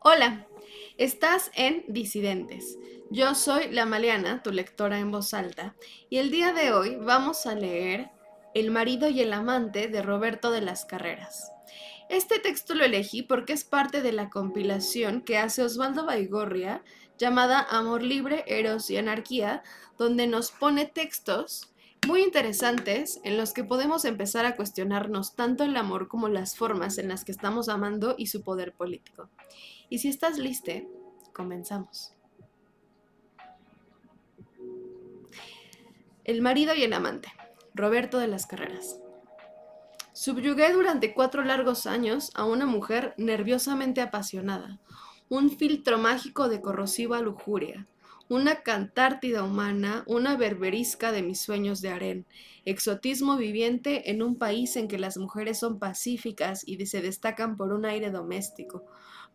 Hola, estás en Disidentes. Yo soy la Maleana, tu lectora en voz alta, y el día de hoy vamos a leer El marido y el amante de Roberto de las Carreras. Este texto lo elegí porque es parte de la compilación que hace Osvaldo Baigorria llamada Amor Libre, Eros y Anarquía, donde nos pone textos muy interesantes en los que podemos empezar a cuestionarnos tanto el amor como las formas en las que estamos amando y su poder político. Y si estás listo, comenzamos. El marido y el amante. Roberto de las Carreras. Subyugué durante cuatro largos años a una mujer nerviosamente apasionada, un filtro mágico de corrosiva lujuria, una cantártida humana, una berberisca de mis sueños de harén, exotismo viviente en un país en que las mujeres son pacíficas y se destacan por un aire doméstico,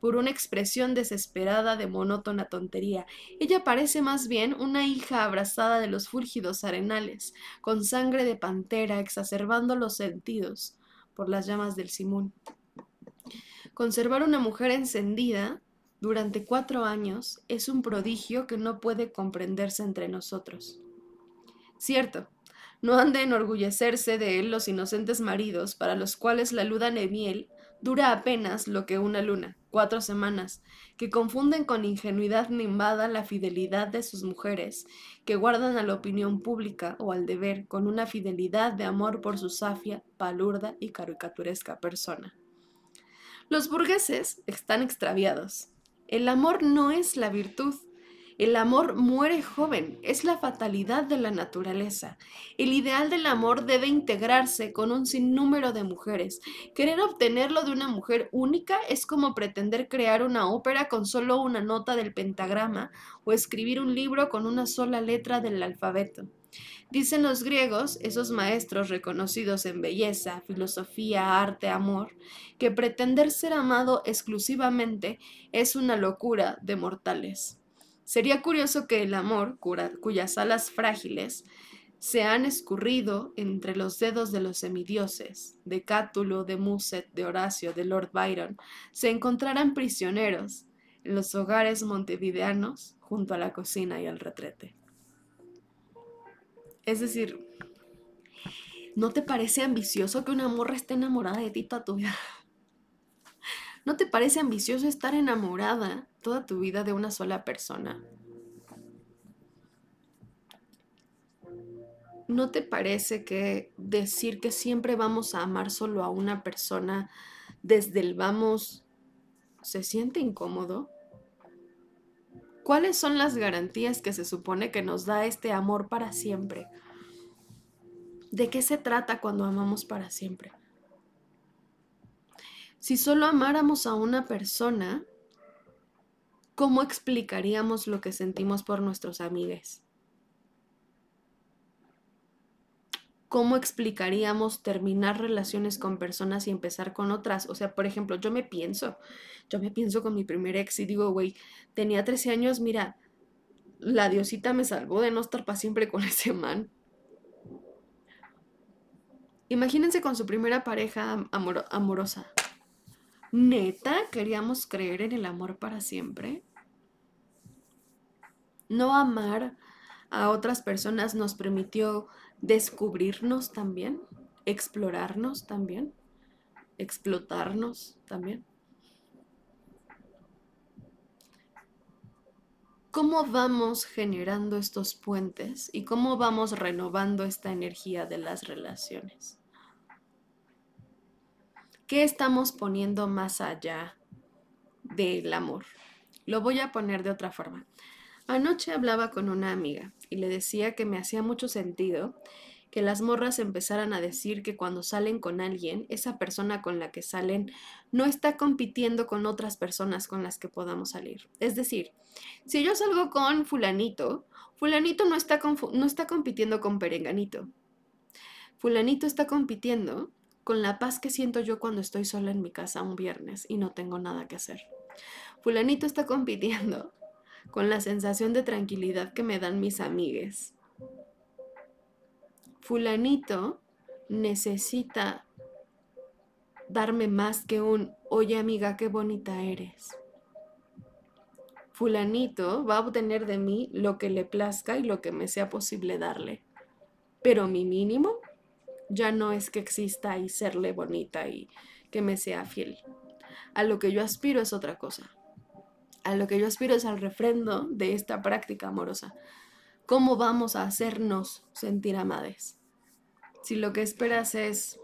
por una expresión desesperada de monótona tontería. Ella parece más bien una hija abrazada de los fúlgidos arenales, con sangre de pantera exacerbando los sentidos por las llamas del simón. Conservar una mujer encendida durante cuatro años es un prodigio que no puede comprenderse entre nosotros. Cierto, no han de enorgullecerse de él los inocentes maridos para los cuales la luna de miel dura apenas lo que una luna, cuatro semanas, que confunden con ingenuidad nimbada la fidelidad de sus mujeres, que guardan a la opinión pública o al deber con una fidelidad de amor por su safia, palurda y caricaturesca persona. Los burgueses están extraviados, el amor no es la virtud. El amor muere joven, es la fatalidad de la naturaleza. El ideal del amor debe integrarse con un sinnúmero de mujeres. Querer obtenerlo de una mujer única es como pretender crear una ópera con solo una nota del pentagrama o escribir un libro con una sola letra del alfabeto. Dicen los griegos, esos maestros reconocidos en belleza, filosofía, arte, amor, que pretender ser amado exclusivamente es una locura de mortales. Sería curioso que el amor, cuyas alas frágiles se han escurrido entre los dedos de los semidioses, de Cátulo, de Muset, de Horacio, de Lord Byron, se encontraran prisioneros en los hogares montevideanos junto a la cocina y al retrete. Es decir, ¿no te parece ambicioso que una morra esté enamorada de ti toda? ¿No te parece ambicioso estar enamorada toda tu vida de una sola persona? ¿No te parece que decir que siempre vamos a amar solo a una persona desde el vamos se siente incómodo? ¿Cuáles son las garantías que se supone que nos da este amor para siempre? ¿De qué se trata cuando amamos para siempre? Si solo amáramos a una persona, ¿cómo explicaríamos lo que sentimos por nuestros amigos? ¿Cómo explicaríamos terminar relaciones con personas y empezar con otras? O sea, por ejemplo, yo me pienso, yo me pienso con mi primer ex y digo, güey, tenía 13 años, mira, la diosita me salvó de no estar para siempre con ese man. Imagínense con su primera pareja amorosa. ¿Neta queríamos creer en el amor para siempre? No amar a otras personas nos permitió descubrirnos también, explorarnos también, explotarnos también. ¿Cómo vamos generando estos puentes y cómo vamos renovando esta energía de las relaciones? ¿Qué estamos poniendo más allá del amor? Lo voy a poner de otra forma. Anoche hablaba con una amiga y le decía que me hacía mucho sentido que las morras empezaran a decir que cuando salen con alguien, esa persona con la que salen no está compitiendo con otras personas con las que podamos salir. Es decir, si yo salgo con fulanito, fulanito no está, no está compitiendo con perenganito. Fulanito está compitiendo con la paz que siento yo cuando estoy sola en mi casa un viernes y no tengo nada que hacer. Fulanito está compitiendo con la sensación de tranquilidad que me dan mis amigues fulanito necesita darme más que un, oye amiga, qué bonita eres. fulanito va a obtener de mí lo que le plazca y lo que me sea posible darle. Pero mi mínimo ya no es que exista y serle bonita y que me sea fiel. A lo que yo aspiro es otra cosa. A lo que yo aspiro es al refrendo de esta práctica amorosa. ¿Cómo vamos a hacernos sentir amades? Si lo que esperas es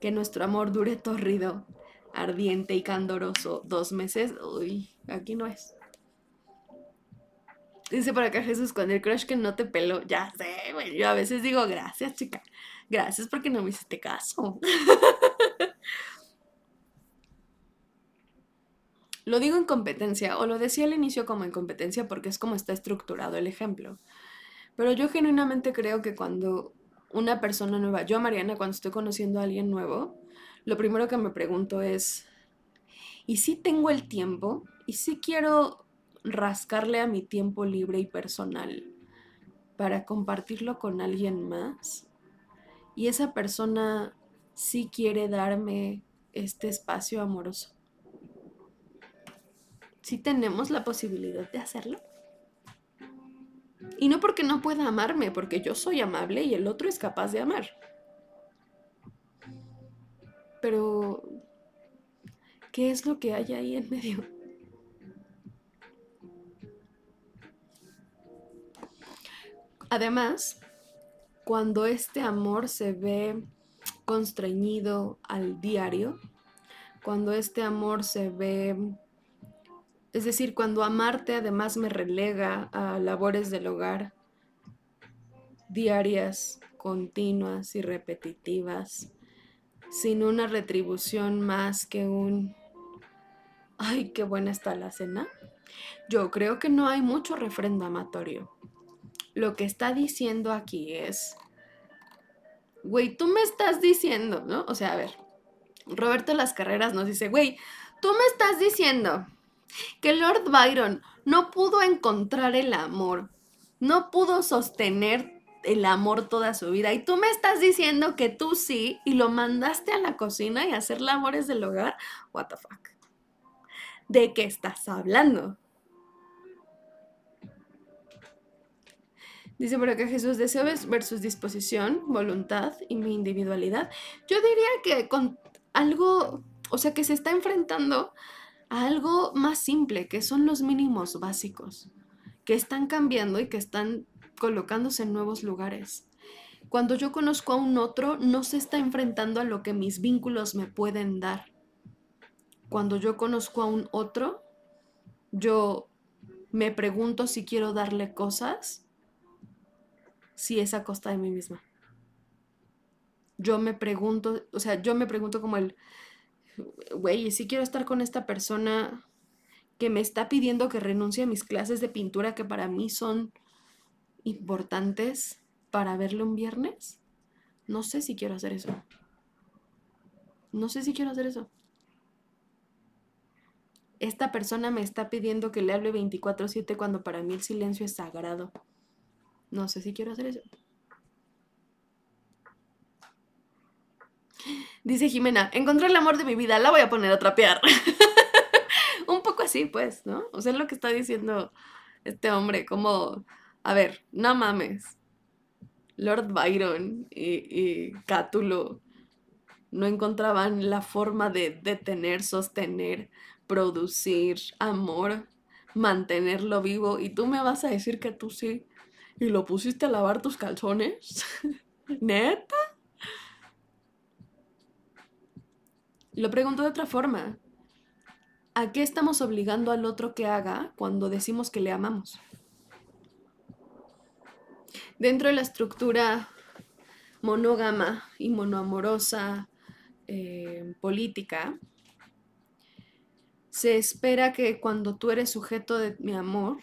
que nuestro amor dure torrido, ardiente y candoroso dos meses, uy, aquí no es. Dice por acá Jesús, con el crush que no te peló, ya sé, güey, yo a veces digo, gracias chica, gracias porque no me hiciste caso. Lo digo en competencia, o lo decía al inicio como en competencia porque es como está estructurado el ejemplo. Pero yo genuinamente creo que cuando una persona nueva, yo Mariana, cuando estoy conociendo a alguien nuevo, lo primero que me pregunto es, ¿y si tengo el tiempo? ¿Y si quiero rascarle a mi tiempo libre y personal para compartirlo con alguien más? Y esa persona sí quiere darme este espacio amoroso si tenemos la posibilidad de hacerlo. Y no porque no pueda amarme, porque yo soy amable y el otro es capaz de amar. Pero, ¿qué es lo que hay ahí en medio? Además, cuando este amor se ve constreñido al diario, cuando este amor se ve es decir, cuando amarte además me relega a labores del hogar diarias, continuas y repetitivas, sin una retribución más que un, ay, qué buena está la cena. Yo creo que no hay mucho refrendo amatorio. Lo que está diciendo aquí es, güey, tú me estás diciendo, ¿no? O sea, a ver, Roberto Las Carreras nos dice, güey, tú me estás diciendo que Lord Byron no pudo encontrar el amor, no pudo sostener el amor toda su vida. Y tú me estás diciendo que tú sí y lo mandaste a la cocina y a hacer labores del hogar. What the fuck? ¿De qué estás hablando? Dice por acá Jesús, deseo versus disposición, voluntad y mi individualidad. Yo diría que con algo, o sea, que se está enfrentando algo más simple, que son los mínimos básicos, que están cambiando y que están colocándose en nuevos lugares. Cuando yo conozco a un otro, no se está enfrentando a lo que mis vínculos me pueden dar. Cuando yo conozco a un otro, yo me pregunto si quiero darle cosas, si es a costa de mí misma. Yo me pregunto, o sea, yo me pregunto como el, güey, si quiero estar con esta persona que me está pidiendo que renuncie a mis clases de pintura que para mí son importantes para verlo un viernes. No sé si quiero hacer eso. No sé si quiero hacer eso. Esta persona me está pidiendo que le hable 24/7 cuando para mí el silencio es sagrado. No sé si quiero hacer eso. Dice Jimena, encontré el amor de mi vida, la voy a poner a trapear. Un poco así, pues, ¿no? O sea, es lo que está diciendo este hombre, como, a ver, no mames. Lord Byron y, y Cátulo no encontraban la forma de detener, sostener, producir amor, mantenerlo vivo. Y tú me vas a decir que tú sí. ¿Y lo pusiste a lavar tus calzones? ¿Neta? Lo pregunto de otra forma. ¿A qué estamos obligando al otro que haga cuando decimos que le amamos? Dentro de la estructura monógama y monoamorosa eh, política, se espera que cuando tú eres sujeto de mi amor,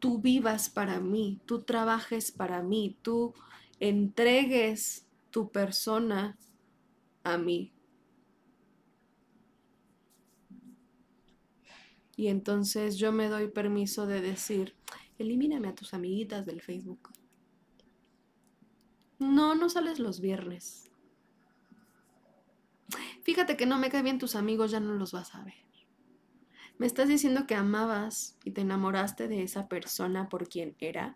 tú vivas para mí, tú trabajes para mí, tú entregues tu persona a mí. Y entonces yo me doy permiso de decir, elimíname a tus amiguitas del Facebook. No, no sales los viernes. Fíjate que no me caen bien tus amigos, ya no los vas a ver. Me estás diciendo que amabas y te enamoraste de esa persona por quien era.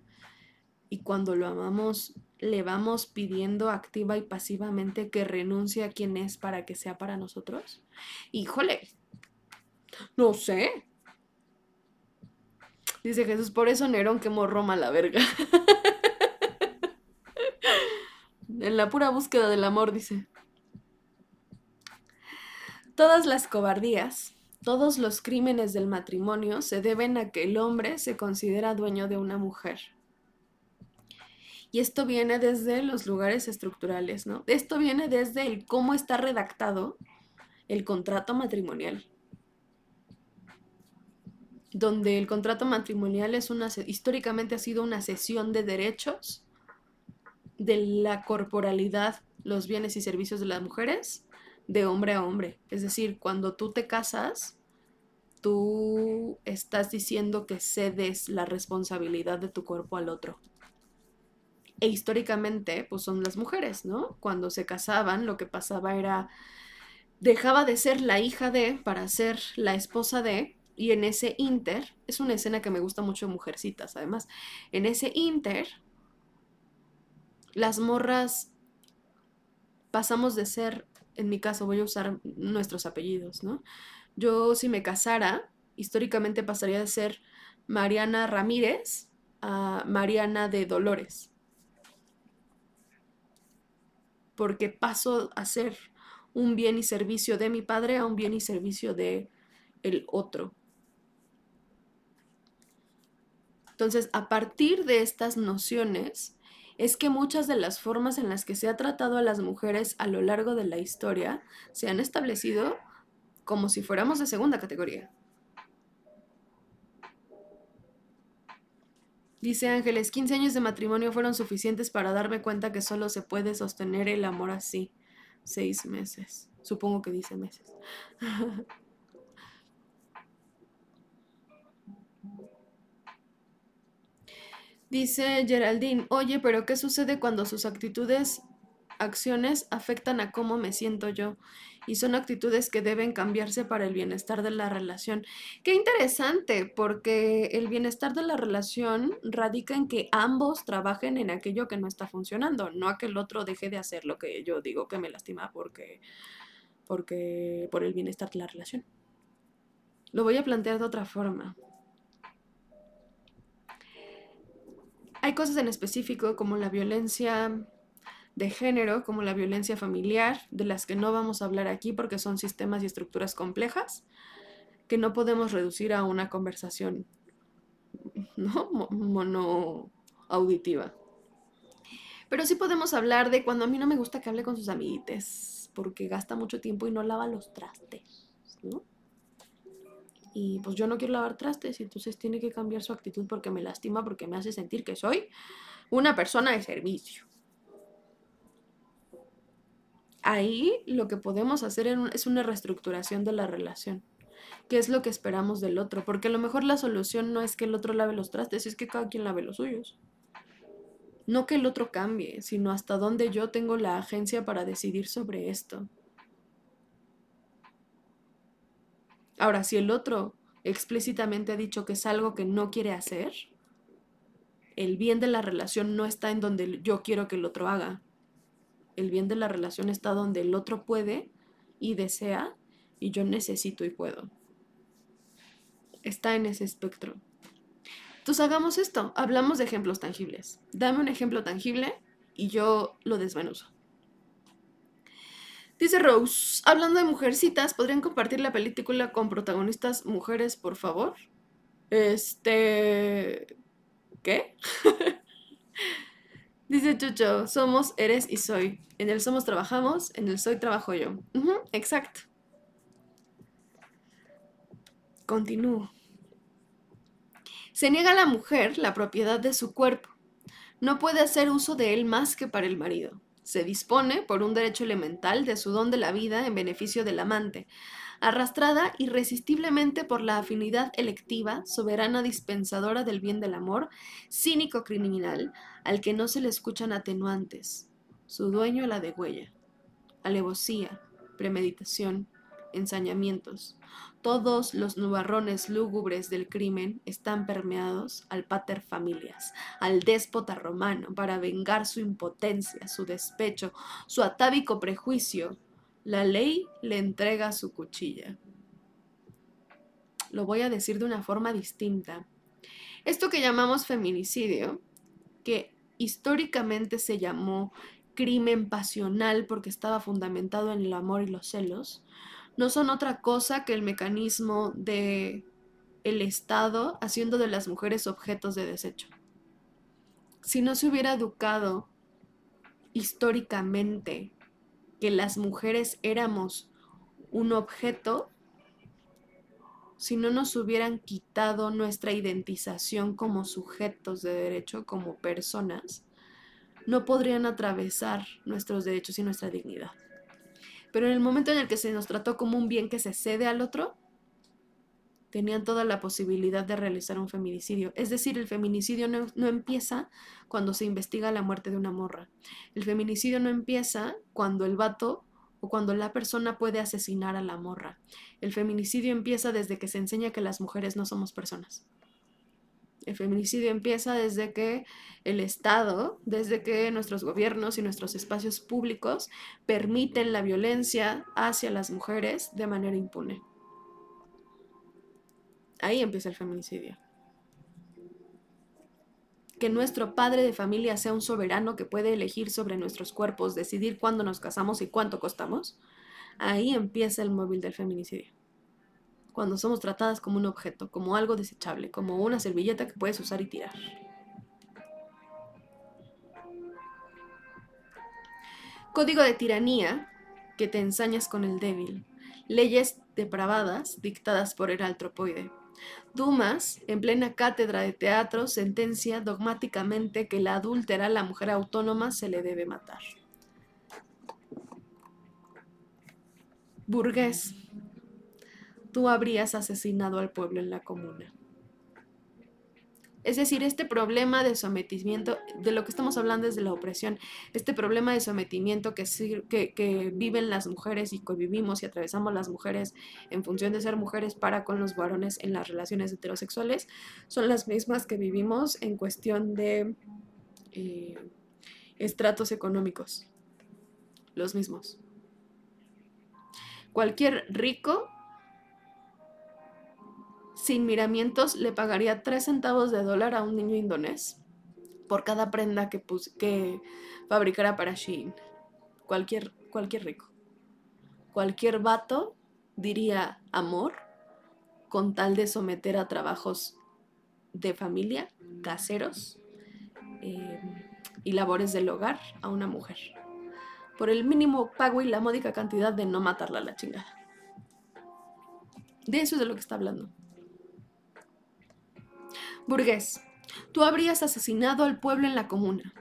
Y cuando lo amamos, le vamos pidiendo activa y pasivamente que renuncie a quien es para que sea para nosotros. Híjole, no sé. Dice Jesús, por eso Nerón quemó Roma la verga. en la pura búsqueda del amor, dice. Todas las cobardías, todos los crímenes del matrimonio se deben a que el hombre se considera dueño de una mujer. Y esto viene desde los lugares estructurales, ¿no? Esto viene desde el cómo está redactado el contrato matrimonial. Donde el contrato matrimonial es una, históricamente ha sido una cesión de derechos de la corporalidad, los bienes y servicios de las mujeres de hombre a hombre. Es decir, cuando tú te casas, tú estás diciendo que cedes la responsabilidad de tu cuerpo al otro. E históricamente, pues son las mujeres, ¿no? Cuando se casaban, lo que pasaba era, dejaba de ser la hija de para ser la esposa de, y en ese inter, es una escena que me gusta mucho de Mujercitas, además, en ese inter, las morras pasamos de ser en mi caso voy a usar nuestros apellidos, ¿no? Yo si me casara, históricamente pasaría de ser Mariana Ramírez a Mariana de Dolores. Porque paso a ser un bien y servicio de mi padre a un bien y servicio de el otro. Entonces, a partir de estas nociones, es que muchas de las formas en las que se ha tratado a las mujeres a lo largo de la historia se han establecido como si fuéramos de segunda categoría. Dice Ángeles, 15 años de matrimonio fueron suficientes para darme cuenta que solo se puede sostener el amor así. Seis meses. Supongo que dice meses. Dice Geraldine, oye, pero ¿qué sucede cuando sus actitudes, acciones afectan a cómo me siento yo? Y son actitudes que deben cambiarse para el bienestar de la relación. Qué interesante, porque el bienestar de la relación radica en que ambos trabajen en aquello que no está funcionando, no a que el otro deje de hacer lo que yo digo que me lastima porque, porque por el bienestar de la relación. Lo voy a plantear de otra forma. Hay cosas en específico como la violencia de género, como la violencia familiar, de las que no vamos a hablar aquí porque son sistemas y estructuras complejas que no podemos reducir a una conversación ¿no? mono auditiva. Pero sí podemos hablar de cuando a mí no me gusta que hable con sus amiguites porque gasta mucho tiempo y no lava los trastes, ¿no? Y pues yo no quiero lavar trastes y entonces tiene que cambiar su actitud porque me lastima, porque me hace sentir que soy una persona de servicio. Ahí lo que podemos hacer es una reestructuración de la relación. ¿Qué es lo que esperamos del otro? Porque a lo mejor la solución no es que el otro lave los trastes, es que cada quien lave los suyos. No que el otro cambie, sino hasta dónde yo tengo la agencia para decidir sobre esto. Ahora, si el otro explícitamente ha dicho que es algo que no quiere hacer, el bien de la relación no está en donde yo quiero que el otro haga. El bien de la relación está donde el otro puede y desea y yo necesito y puedo. Está en ese espectro. Entonces hagamos esto, hablamos de ejemplos tangibles. Dame un ejemplo tangible y yo lo desmenuzo. Dice Rose, hablando de mujercitas, ¿podrían compartir la película con protagonistas mujeres, por favor? Este... ¿Qué? Dice Chucho, somos, eres y soy. En el somos trabajamos, en el soy trabajo yo. exacto. Continúo. Se niega a la mujer la propiedad de su cuerpo. No puede hacer uso de él más que para el marido se dispone por un derecho elemental de su don de la vida en beneficio del amante, arrastrada irresistiblemente por la afinidad electiva, soberana dispensadora del bien del amor, cínico criminal, al que no se le escuchan atenuantes, su dueño la degüella, alevosía, premeditación, ensañamientos. Todos los nubarrones lúgubres del crimen están permeados al pater familias, al déspota romano, para vengar su impotencia, su despecho, su atávico prejuicio. La ley le entrega su cuchilla. Lo voy a decir de una forma distinta. Esto que llamamos feminicidio, que históricamente se llamó crimen pasional porque estaba fundamentado en el amor y los celos, no son otra cosa que el mecanismo de el Estado haciendo de las mujeres objetos de desecho. Si no se hubiera educado históricamente que las mujeres éramos un objeto, si no nos hubieran quitado nuestra identización como sujetos de derecho, como personas, no podrían atravesar nuestros derechos y nuestra dignidad. Pero en el momento en el que se nos trató como un bien que se cede al otro, tenían toda la posibilidad de realizar un feminicidio. Es decir, el feminicidio no, no, empieza cuando se investiga la muerte de una morra. El feminicidio no empieza cuando el vato o cuando la persona puede asesinar a la morra. El feminicidio empieza desde que se enseña que las mujeres no somos personas. El feminicidio empieza desde que el Estado, desde que nuestros gobiernos y nuestros espacios públicos permiten la violencia hacia las mujeres de manera impune. Ahí empieza el feminicidio. Que nuestro padre de familia sea un soberano que puede elegir sobre nuestros cuerpos, decidir cuándo nos casamos y cuánto costamos. Ahí empieza el móvil del feminicidio cuando somos tratadas como un objeto, como algo desechable, como una servilleta que puedes usar y tirar. Código de tiranía que te ensañas con el débil. Leyes depravadas dictadas por el altropoide. Dumas, en plena cátedra de teatro, sentencia dogmáticamente que la adúltera, la mujer autónoma, se le debe matar. Burgués, tú habrías asesinado al pueblo en la comuna. Es decir, este problema de sometimiento, de lo que estamos hablando es de la opresión, este problema de sometimiento que, viven las mujeres y que vivimos y atravesamos las mujeres en función de ser mujeres para con los varones en las relaciones heterosexuales, son las mismas que vivimos en cuestión de eh, estratos económicos. Los mismos. Cualquier rico sin miramientos, le pagaría 3 centavos de dólar a un niño indonés por cada prenda que, que fabricara para Shein. Cualquier, cualquier rico. Cualquier vato diría amor con tal de someter a trabajos de familia, caseros eh, y labores del hogar a una mujer. Por el mínimo pago y la módica cantidad de no matarla a la chingada. De eso es de lo que está hablando. Burgués, tú habrías asesinado al pueblo en la comuna.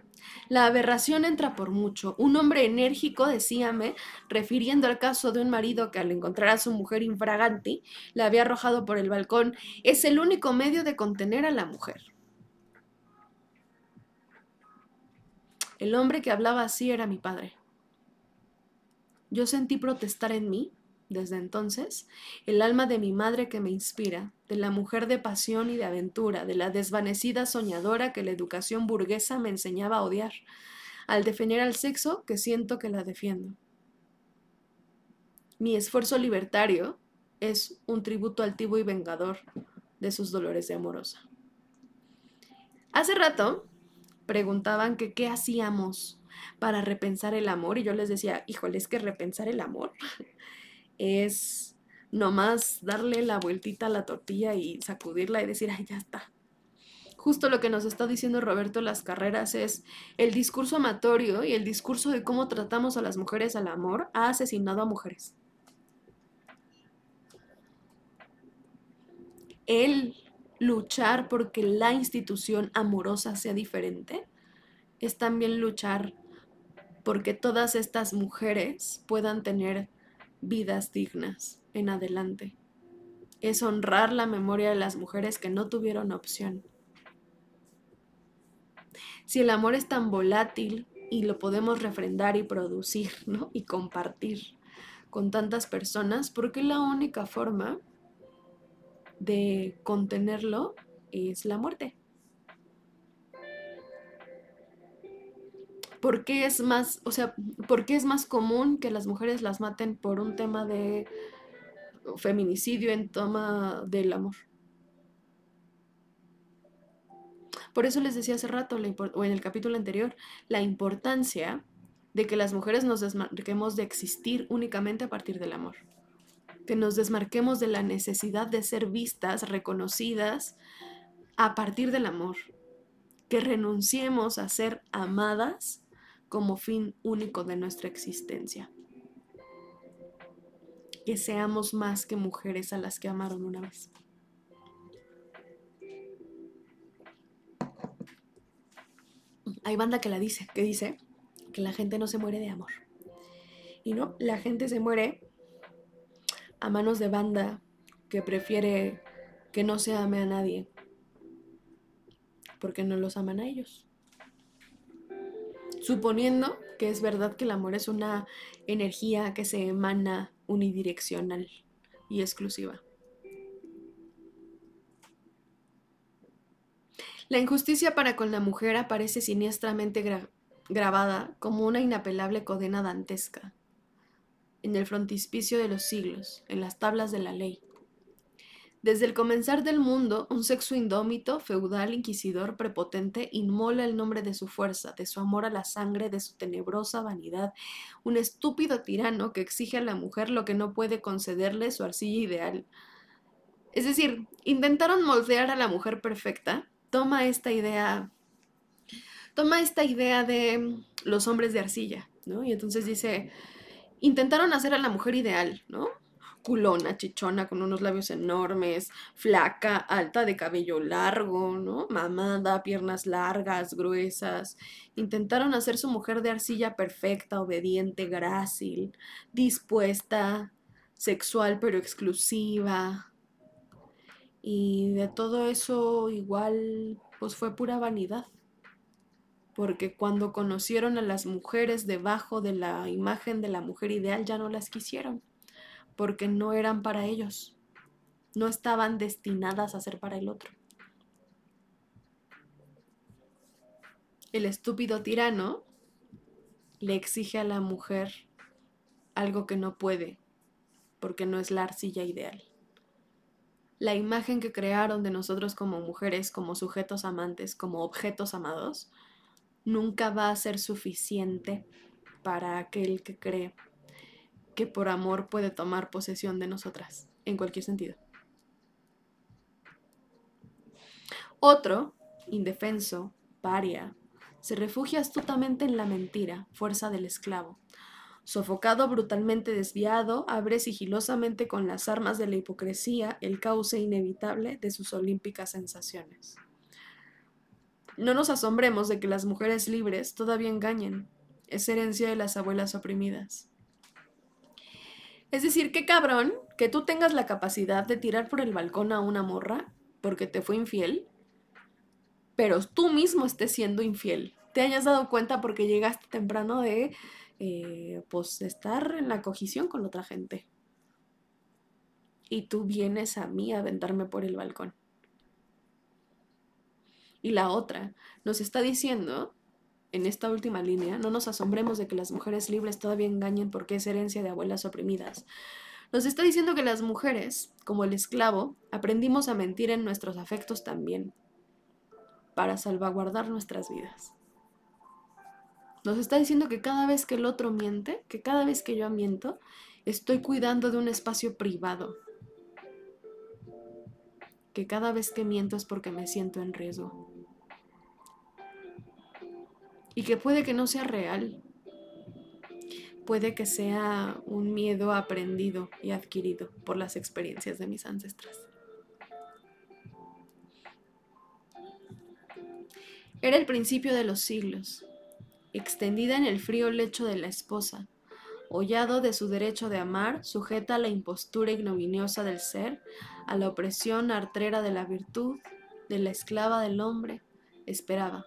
La aberración entra por mucho. Un hombre enérgico, decíame, refiriendo al caso de un marido que al encontrar a su mujer infragante la había arrojado por el balcón, es el único medio de contener a la mujer. El hombre que hablaba así era mi padre. Yo sentí protestar en mí desde entonces, el alma de mi madre que me inspira, de la mujer de pasión y de aventura, de la desvanecida soñadora que la educación burguesa me enseñaba a odiar, al defender al sexo que siento que la defiendo. Mi esfuerzo libertario es un tributo altivo y vengador de sus dolores de amorosa. Hace rato preguntaban que qué hacíamos para repensar el amor y yo les decía, híjole, es que repensar el amor es nomás darle la vueltita a la tortilla y sacudirla y decir, ay, ya está. Justo lo que nos está diciendo Roberto Las Carreras es el discurso amatorio y el discurso de cómo tratamos a las mujeres al amor ha asesinado a mujeres. El luchar porque la institución amorosa sea diferente es también luchar porque todas estas mujeres puedan tener vidas dignas en adelante. Es honrar la memoria de las mujeres que no tuvieron opción. Si el amor es tan volátil y lo podemos refrendar y producir, ¿no? Y compartir, con tantas personas porque la única forma de contenerlo es la muerte. ¿Por qué es más, o sea, es más común que las mujeres las maten por un tema de feminicidio en toma del amor? Por eso les decía hace rato, o en el capítulo anterior, la importancia de que las mujeres nos desmarquemos de existir únicamente a partir del amor. Que nos desmarquemos de la necesidad de ser vistas, reconocidas a partir del amor. Que renunciemos a ser amadas como fin único de nuestra existencia. Que seamos más que mujeres a las que amaron una vez. Hay banda que la dice, que dice que la gente no se muere de amor. Y no, la gente se muere a manos de banda que prefiere que no se ame a nadie porque no los aman a ellos. Suponiendo que es verdad que el amor es una energía que se emana unidireccional y exclusiva. La injusticia para con la mujer aparece siniestramente grabada como una inapelable condena dantesca en el frontispicio de los siglos, en las tablas de la ley. Desde el comenzar del mundo, un sexo indómito, feudal, inquisidor, prepotente, inmola el nombre de su fuerza, de su amor a la sangre, de su tenebrosa vanidad, un estúpido tirano que exige a la mujer lo que no puede concederle su arcilla ideal. Es decir, intentaron moldear a la mujer perfecta, toma esta idea, toma esta idea de los hombres de arcilla, ¿no? Y entonces dice, intentaron hacer a la mujer ideal, ¿no? Culona, chichona, con unos labios enormes, flaca, alta de cabello largo, ¿no? Mamada, piernas largas, gruesas. Intentaron hacer su mujer de arcilla perfecta, obediente, grácil, dispuesta, sexual pero exclusiva, y de todo eso igual pues fue pura vanidad. Porque cuando conocieron a las mujeres debajo de la imagen de la mujer ideal ya no las quisieron. Porque no eran para ellos. No estaban destinadas a ser para el otro. El estúpido tirano le exige a la mujer algo que no puede, porque no es la arcilla ideal la imagen que crearon de nosotros como mujeres, como sujetos amantes, como objetos amados, nunca va a ser suficiente para aquel que cree que por amor puede tomar posesión de nosotras, en cualquier sentido. Otro, indefenso, paria, se refugia astutamente en la mentira, fuerza del esclavo, Sofocado, brutalmente desviado, abre sigilosamente con las armas de la hipocresía el cauce inevitable de sus olímpicas sensaciones. No nos asombremos de que las mujeres libres todavía engañen. Es herencia de las abuelas oprimidas. Es decir, qué cabrón que tú tengas la capacidad de tirar por el balcón a una morra porque te fue infiel, pero tú mismo estés siendo infiel. Te hayas dado cuenta porque llegaste temprano de eh, pues estar en la cogición con otra gente. Y tú vienes a mí a aventarme por el balcón. Y la otra nos está diciendo, en esta última línea, no nos asombremos de que las mujeres libres todavía engañen porque es herencia de abuelas oprimidas. Nos está diciendo que las mujeres, como el esclavo, aprendimos a mentir en nuestros afectos también, para salvaguardar nuestras vidas. Nos está diciendo que cada vez que el otro miente, que cada vez que yo miento, estoy cuidando de un espacio privado. Que cada vez que miento es porque me siento en riesgo. Y que puede que no sea real. Puede que sea un miedo aprendido y adquirido por las experiencias de mis ancestras. Era el principio de los siglos extendida en el frío lecho de la esposa, hollado de su derecho de amar, sujeta a la impostura ignominiosa del ser, a la opresión artrera de la virtud, de la esclava del hombre, esperaba.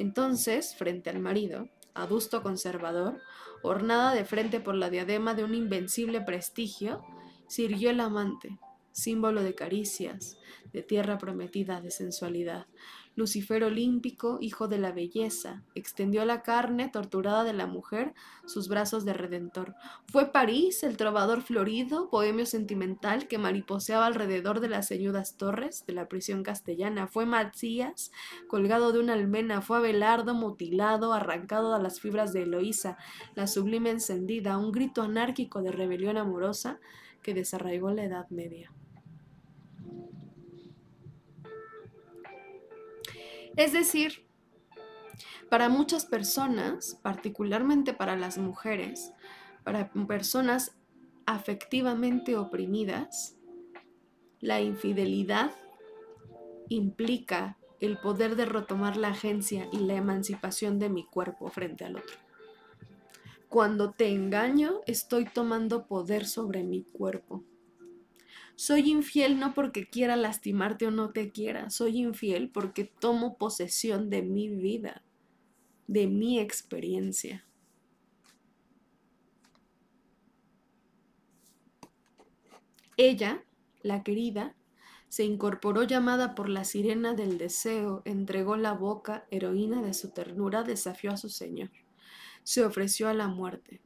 Entonces, frente al marido, adusto conservador, ornada de frente por la diadema de un invencible prestigio, sirvió el amante, símbolo de caricias, de tierra prometida de sensualidad, Lucifer olímpico, hijo de la belleza, extendió la carne torturada de la mujer sus brazos de redentor. Fue París, el trovador florido, bohemio sentimental que mariposeaba alrededor de las ceñudas torres de la prisión castellana. Fue Macías, colgado de una almena. Fue Abelardo, mutilado, arrancado a las fibras de Eloísa, la sublime encendida, un grito anárquico de rebelión amorosa que desarraigó la Edad Media. Es decir, para muchas personas, particularmente para las mujeres, para personas afectivamente oprimidas, la infidelidad implica el poder de retomar la agencia y la emancipación de mi cuerpo frente al otro. Cuando te engaño, estoy tomando poder sobre mi cuerpo. Soy infiel no porque quiera lastimarte o no te quiera, soy infiel porque tomo posesión de mi vida, de mi experiencia. Ella, la querida, se incorporó llamada por la sirena del deseo, entregó la boca, heroína de su ternura, desafió a su señor. Se ofreció a la muerte.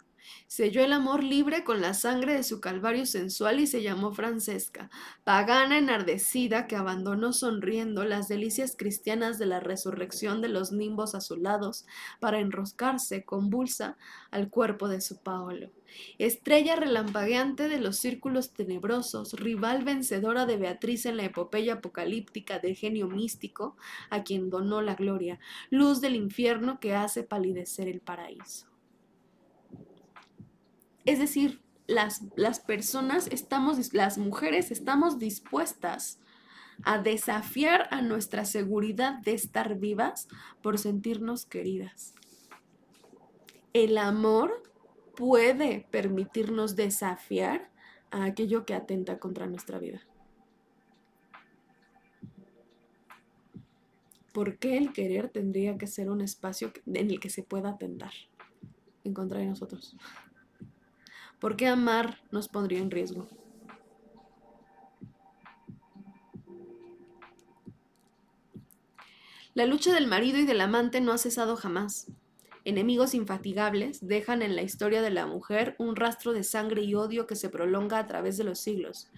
Selló el amor libre con la sangre de su calvario sensual y se llamó Francesca, pagana enardecida que abandonó sonriendo las delicias cristianas de la resurrección de los nimbos azulados para enroscarse convulsa al cuerpo de su Paolo. Estrella relampagueante de los círculos tenebrosos, rival vencedora de Beatriz en la epopeya apocalíptica del genio místico, a quien donó la gloria, luz del infierno que hace palidecer el paraíso. Es decir, las, las personas estamos, las mujeres estamos dispuestas a desafiar a nuestra seguridad de estar vivas por sentirnos queridas. El amor puede permitirnos desafiar a aquello que atenta contra nuestra vida. ¿Por qué el querer tendría que ser un espacio en el que se pueda atentar en contra de nosotros? ¿Por qué amar nos pondría en riesgo? La lucha del marido y del amante no ha cesado jamás. Enemigos infatigables dejan en la historia de la mujer un rastro de sangre y odio que se prolonga a través de los siglos.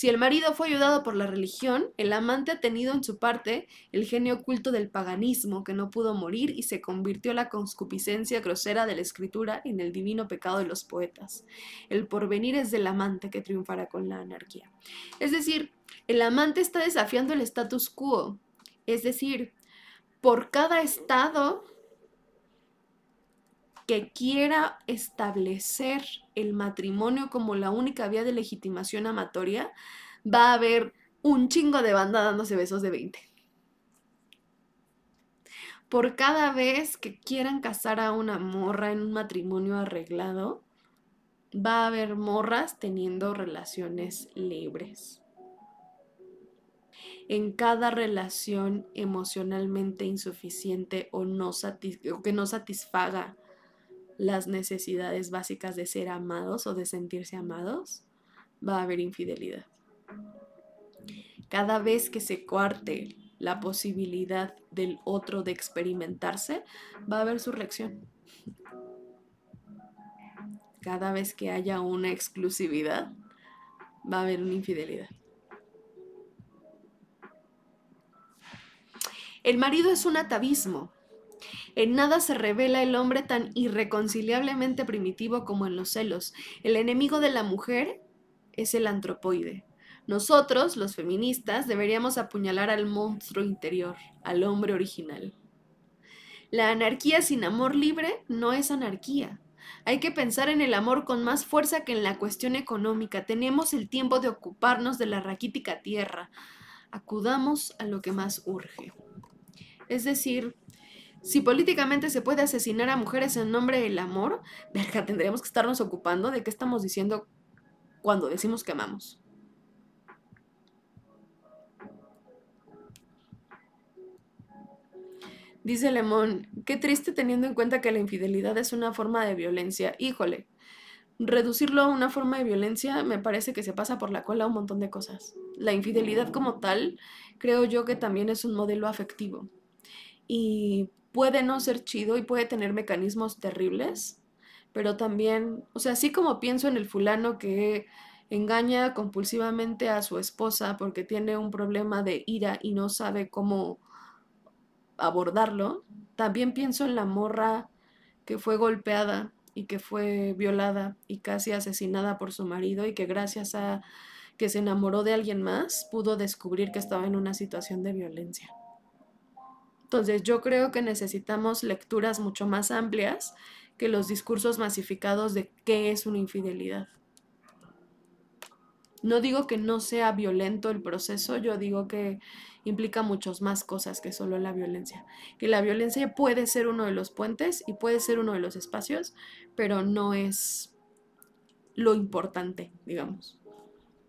Si el marido fue ayudado por la religión, el amante ha tenido en su parte el genio oculto del paganismo que no pudo morir y se convirtió la conscupiscencia grosera de la escritura en el divino pecado de los poetas. El porvenir es del amante que triunfará con la anarquía. Es decir, el amante está desafiando el status quo. Es decir, por cada estado que quiera establecer el matrimonio como la única vía de legitimación amatoria, va a haber un chingo de banda dándose besos de 20. Por cada vez que quieran casar a una morra en un matrimonio arreglado, va a haber morras teniendo relaciones libres. En cada relación emocionalmente insuficiente o, no o que no satisfaga las necesidades básicas de ser amados o de sentirse amados, va a haber infidelidad. Cada vez que se cuarte la posibilidad del otro de experimentarse, va a haber su reacción. Cada vez que haya una exclusividad, va a haber una infidelidad. El marido es un atavismo, en nada se revela el hombre tan irreconciliablemente primitivo como en los celos. El enemigo de la mujer es el antropoide. Nosotros, los feministas, deberíamos apuñalar al monstruo interior, al hombre original. La anarquía sin amor libre no es anarquía. Hay que pensar en el amor con más fuerza que en la cuestión económica. Tenemos el tiempo de ocuparnos de la raquítica tierra. Acudamos a lo que más urge. Es decir, si políticamente se puede asesinar a mujeres en nombre del amor, verga, tendríamos que estarnos ocupando de qué estamos diciendo cuando decimos que amamos. Dice Lemón, qué triste teniendo en cuenta que la infidelidad es una forma de violencia. Híjole, reducirlo a una forma de violencia me parece que se pasa por la cola un montón de cosas. La infidelidad como tal, creo yo que también es un modelo afectivo. Y puede no ser chido y puede tener mecanismos terribles, pero también, o sea, así como pienso en el fulano que engaña compulsivamente a su esposa porque tiene un problema de ira y no sabe cómo abordarlo, también pienso en la morra que fue golpeada y que fue violada y casi asesinada por su marido y que gracias a que se enamoró de alguien más pudo descubrir que estaba en una situación de violencia. Entonces yo creo que necesitamos lecturas mucho más amplias que los discursos masificados de qué es una infidelidad. No digo que no sea violento el proceso, yo digo que implica muchas más cosas que solo la violencia. Que la violencia puede ser uno de los puentes y puede ser uno de los espacios, pero no es lo importante, digamos.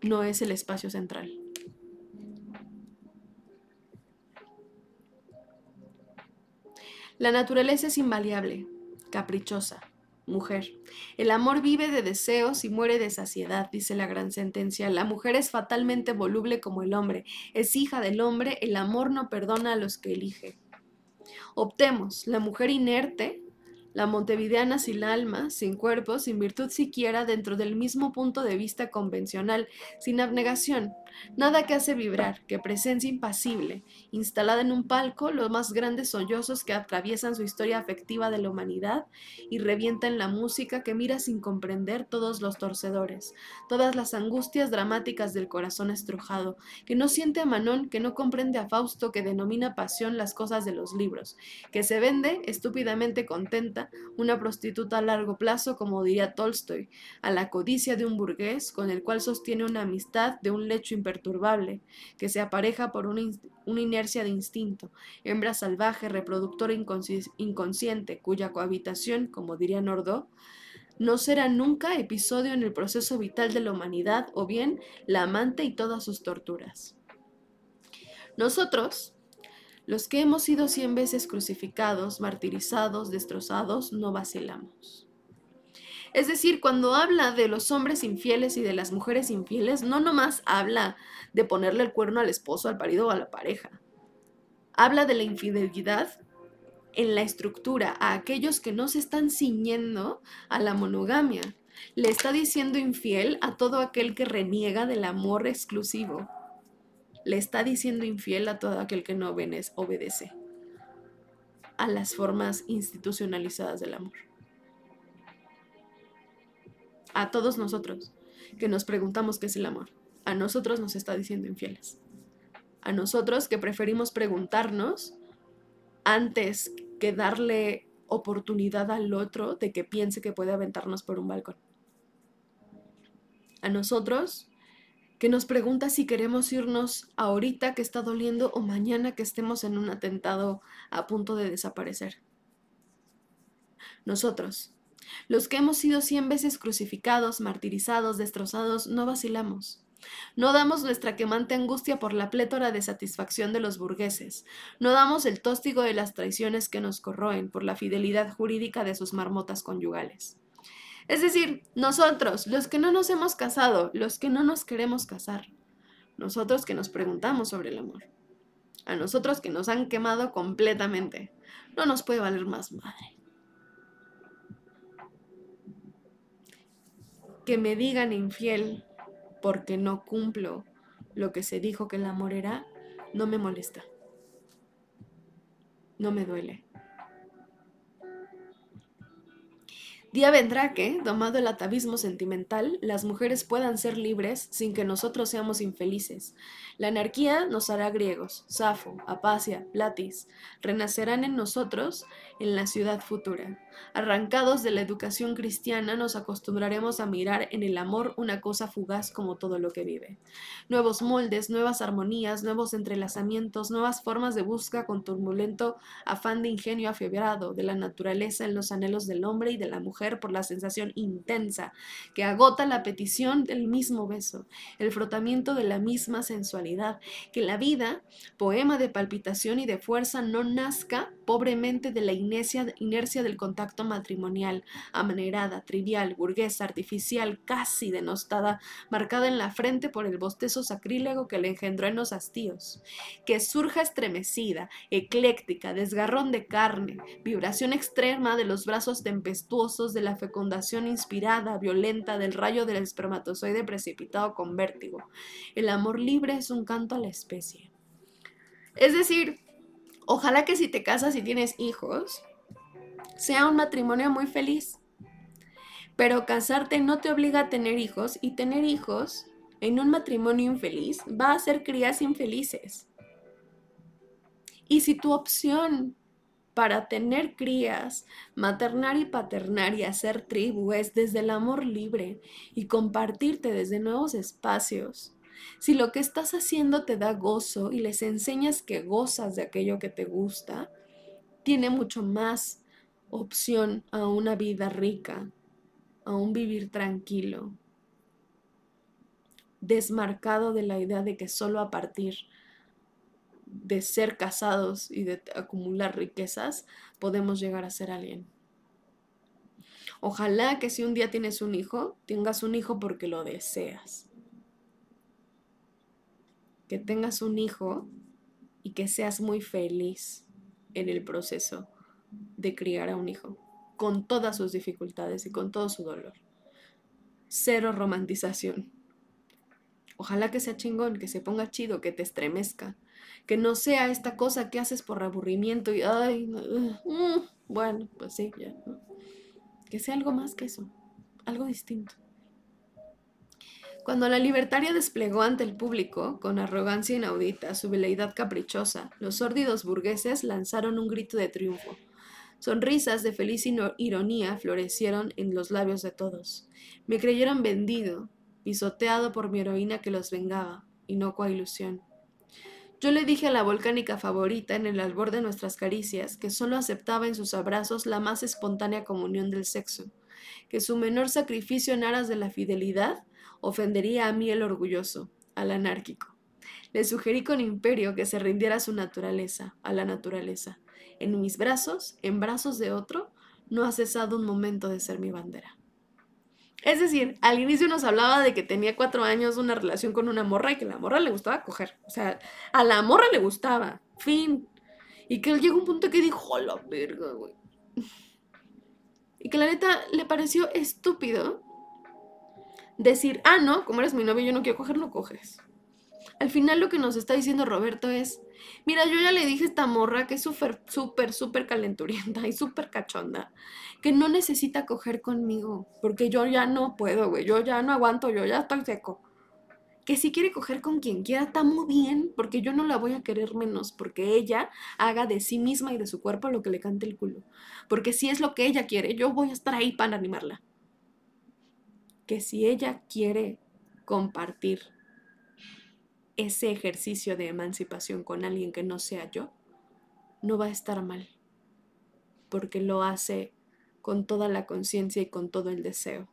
No es el espacio central. La naturaleza es invariable, caprichosa, mujer. El amor vive de deseos y muere de saciedad, dice la gran sentencia. La mujer es fatalmente voluble como el hombre, es hija del hombre, el amor no perdona a los que elige. Optemos, la mujer inerte la montevideana sin alma, sin cuerpo, sin virtud siquiera dentro del mismo punto de vista convencional, sin abnegación, nada que hace vibrar, que presencia impasible, instalada en un palco los más grandes sollozos que atraviesan su historia afectiva de la humanidad y revienta en la música que mira sin comprender todos los torcedores, todas las angustias dramáticas del corazón estrujado, que no siente a Manón, que no comprende a Fausto, que denomina pasión las cosas de los libros, que se vende estúpidamente contenta una prostituta a largo plazo, como diría Tolstoy, a la codicia de un burgués con el cual sostiene una amistad de un lecho imperturbable, que se apareja por una, inercia de instinto, hembra salvaje, reproductora inconsciente, cuya cohabitación, como diría Nordó, no será nunca episodio en el proceso vital de la humanidad o bien la amante y todas sus torturas. Nosotros, los que hemos sido cien veces crucificados, martirizados, destrozados, no vacilamos. Es decir, cuando habla de los hombres infieles y de las mujeres infieles, no nomás habla de ponerle el cuerno al esposo, al marido o a la pareja. Habla de la infidelidad en la estructura a aquellos que no se están ciñendo a la monogamia. Le está diciendo infiel a todo aquel que reniega del amor exclusivo le está diciendo infiel a todo aquel que no obedece a las formas institucionalizadas del amor. A todos nosotros que nos preguntamos qué es el amor, a nosotros nos está diciendo infieles. A nosotros que preferimos preguntarnos antes que darle oportunidad al otro de que piense que puede aventarnos por un balcón. A nosotros que nos pregunta si queremos irnos ahorita que está doliendo o mañana que estemos en un atentado a punto de desaparecer. Nosotros, los que hemos sido cien veces crucificados, martirizados, destrozados, no vacilamos. No damos nuestra quemante angustia por la plétora de satisfacción de los burgueses. No damos el tóstigo de las traiciones que nos corroen por la fidelidad jurídica de sus marmotas conyugales. Es decir, nosotros, los que no nos hemos casado, los que no nos queremos casar, nosotros que nos preguntamos sobre el amor, a nosotros que nos han quemado completamente, no nos puede valer más madre. Que me digan infiel porque no cumplo lo que se dijo que el amor era, no me molesta. No me duele. Día vendrá que, domado el atavismo sentimental, las mujeres puedan ser libres sin que nosotros seamos infelices. La anarquía nos hará griegos, Safo, Apacia, Platis, renacerán en nosotros en la ciudad futura. Arrancados de la educación cristiana, nos acostumbraremos a mirar en el amor una cosa fugaz como todo lo que vive. Nuevos moldes, nuevas armonías, nuevos entrelazamientos, nuevas formas de busca con turbulento afán de ingenio afiebrado de la naturaleza en los anhelos del hombre y de la mujer por la sensación intensa que agota la petición del mismo beso, el frotamiento de la misma sensualidad, que la vida, poema de palpitación y de fuerza, no nazca pobremente de la inercia, inercia del contacto matrimonial, amanerada, trivial, burguesa, artificial, casi denostada, marcada en la frente por el bostezo sacrílego que le engendró en los hastíos, que surja estremecida, ecléctica, desgarrón de carne, vibración extrema de los brazos tempestuosos de la fecundación inspirada, violenta del rayo del espermatozoide precipitado con vértigo. El amor libre es un canto a la especie. Es decir, ojalá que si te casas y tienes hijos, sea un matrimonio muy feliz. Pero casarte no te obliga a tener hijos y tener hijos en un matrimonio infeliz va a ser crías infelices. Y si tu opción para tener crías, maternar y paternar y hacer tribu es desde el amor libre y compartirte desde nuevos espacios, si lo que estás haciendo te da gozo y les enseñas que gozas de aquello que te gusta, tiene mucho más opción a una vida rica, a un vivir tranquilo, desmarcado de la idea de que solo a partir ser casados y de acumular riquezas podemos llegar a ser alguien. Ojalá que si un día tienes un hijo, tengas un hijo porque lo deseas. Que tengas un hijo y que seas muy feliz en el proceso de criar a un hijo, con todas sus dificultades y con todo su dolor. Cero romantización. Ojalá que sea chingón, que se ponga chido, que te estremezca. Que no sea esta cosa que haces por aburrimiento y, ay, mm, bueno, pues sí, ya. Que sea algo más que eso, algo distinto. Cuando la libertaria desplegó ante el público, con arrogancia inaudita, su veleidad caprichosa, los sórdidos burgueses lanzaron un grito de triunfo. Sonrisas de feliz ironía florecieron en los labios de todos. Me creyeron vendido, pisoteado por mi heroína que los vengaba, inocua ilusión. Yo le dije a la volcánica favorita en el albor de nuestras caricias que solo aceptaba en sus abrazos la más espontánea comunión del sexo, que su menor sacrificio en aras de la fidelidad ofendería a mí el orgulloso, al anárquico. Le sugerí con imperio que se rindiera a su naturaleza, a la naturaleza. En mis brazos, en brazos de otro, no ha cesado un momento de ser mi bandera. Es decir, al inicio nos hablaba de que tenía cuatro años una relación con una morra y que la morra le gustaba coger. O sea, a la morra le gustaba. Fin. Y que llegó a un punto que dijo, la verga, güey. Y que la neta le pareció estúpido decir, ah, no, como eres mi novio yo no quiero coger, no coges. Al final lo que nos está diciendo Roberto es, mira, yo ya le dije a esta morra que es súper, súper, súper calenturienta y súper cachonda, que no necesita coger conmigo, porque yo ya no puedo, güey, yo ya no aguanto, yo ya estoy seco. Que si quiere coger con quien quiera, está muy bien, porque yo no la voy a querer menos, porque ella haga de sí misma y de su cuerpo lo que le cante el culo. Porque si es lo que ella quiere, yo voy a estar ahí para animarla. Que si ella quiere compartir ese ejercicio de emancipación con alguien que no sea yo, no va a estar mal, porque lo hace con toda la conciencia y con todo el deseo.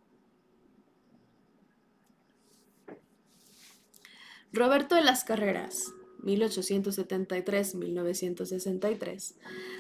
Roberto de las Carreras, 1873-1963.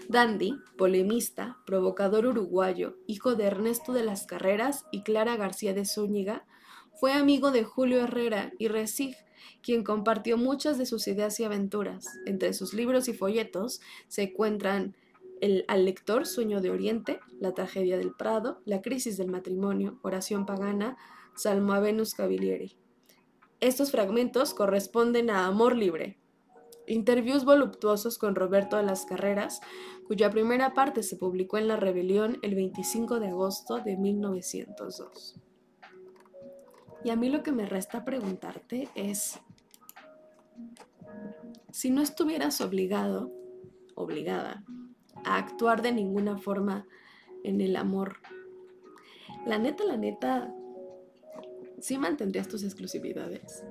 Dandy, polemista, provocador uruguayo, hijo de Ernesto de las Carreras y Clara García de Zúñiga, fue amigo de Julio Herrera y Resig, quien compartió muchas de sus ideas y aventuras. Entre sus libros y folletos se encuentran el, Al lector, Sueño de Oriente, La tragedia del Prado, La crisis del matrimonio, Oración pagana, Salmo a Venus Cavalieri. Estos fragmentos corresponden a Amor Libre, interviews voluptuosos con Roberto de las Carreras, cuya primera parte se publicó en La Rebelión el 25 de agosto de 1902. Y a mí lo que me resta preguntarte es, si no estuvieras obligado, obligada, a actuar de ninguna forma en el amor, la neta, la neta, ¿sí mantendrías tus exclusividades?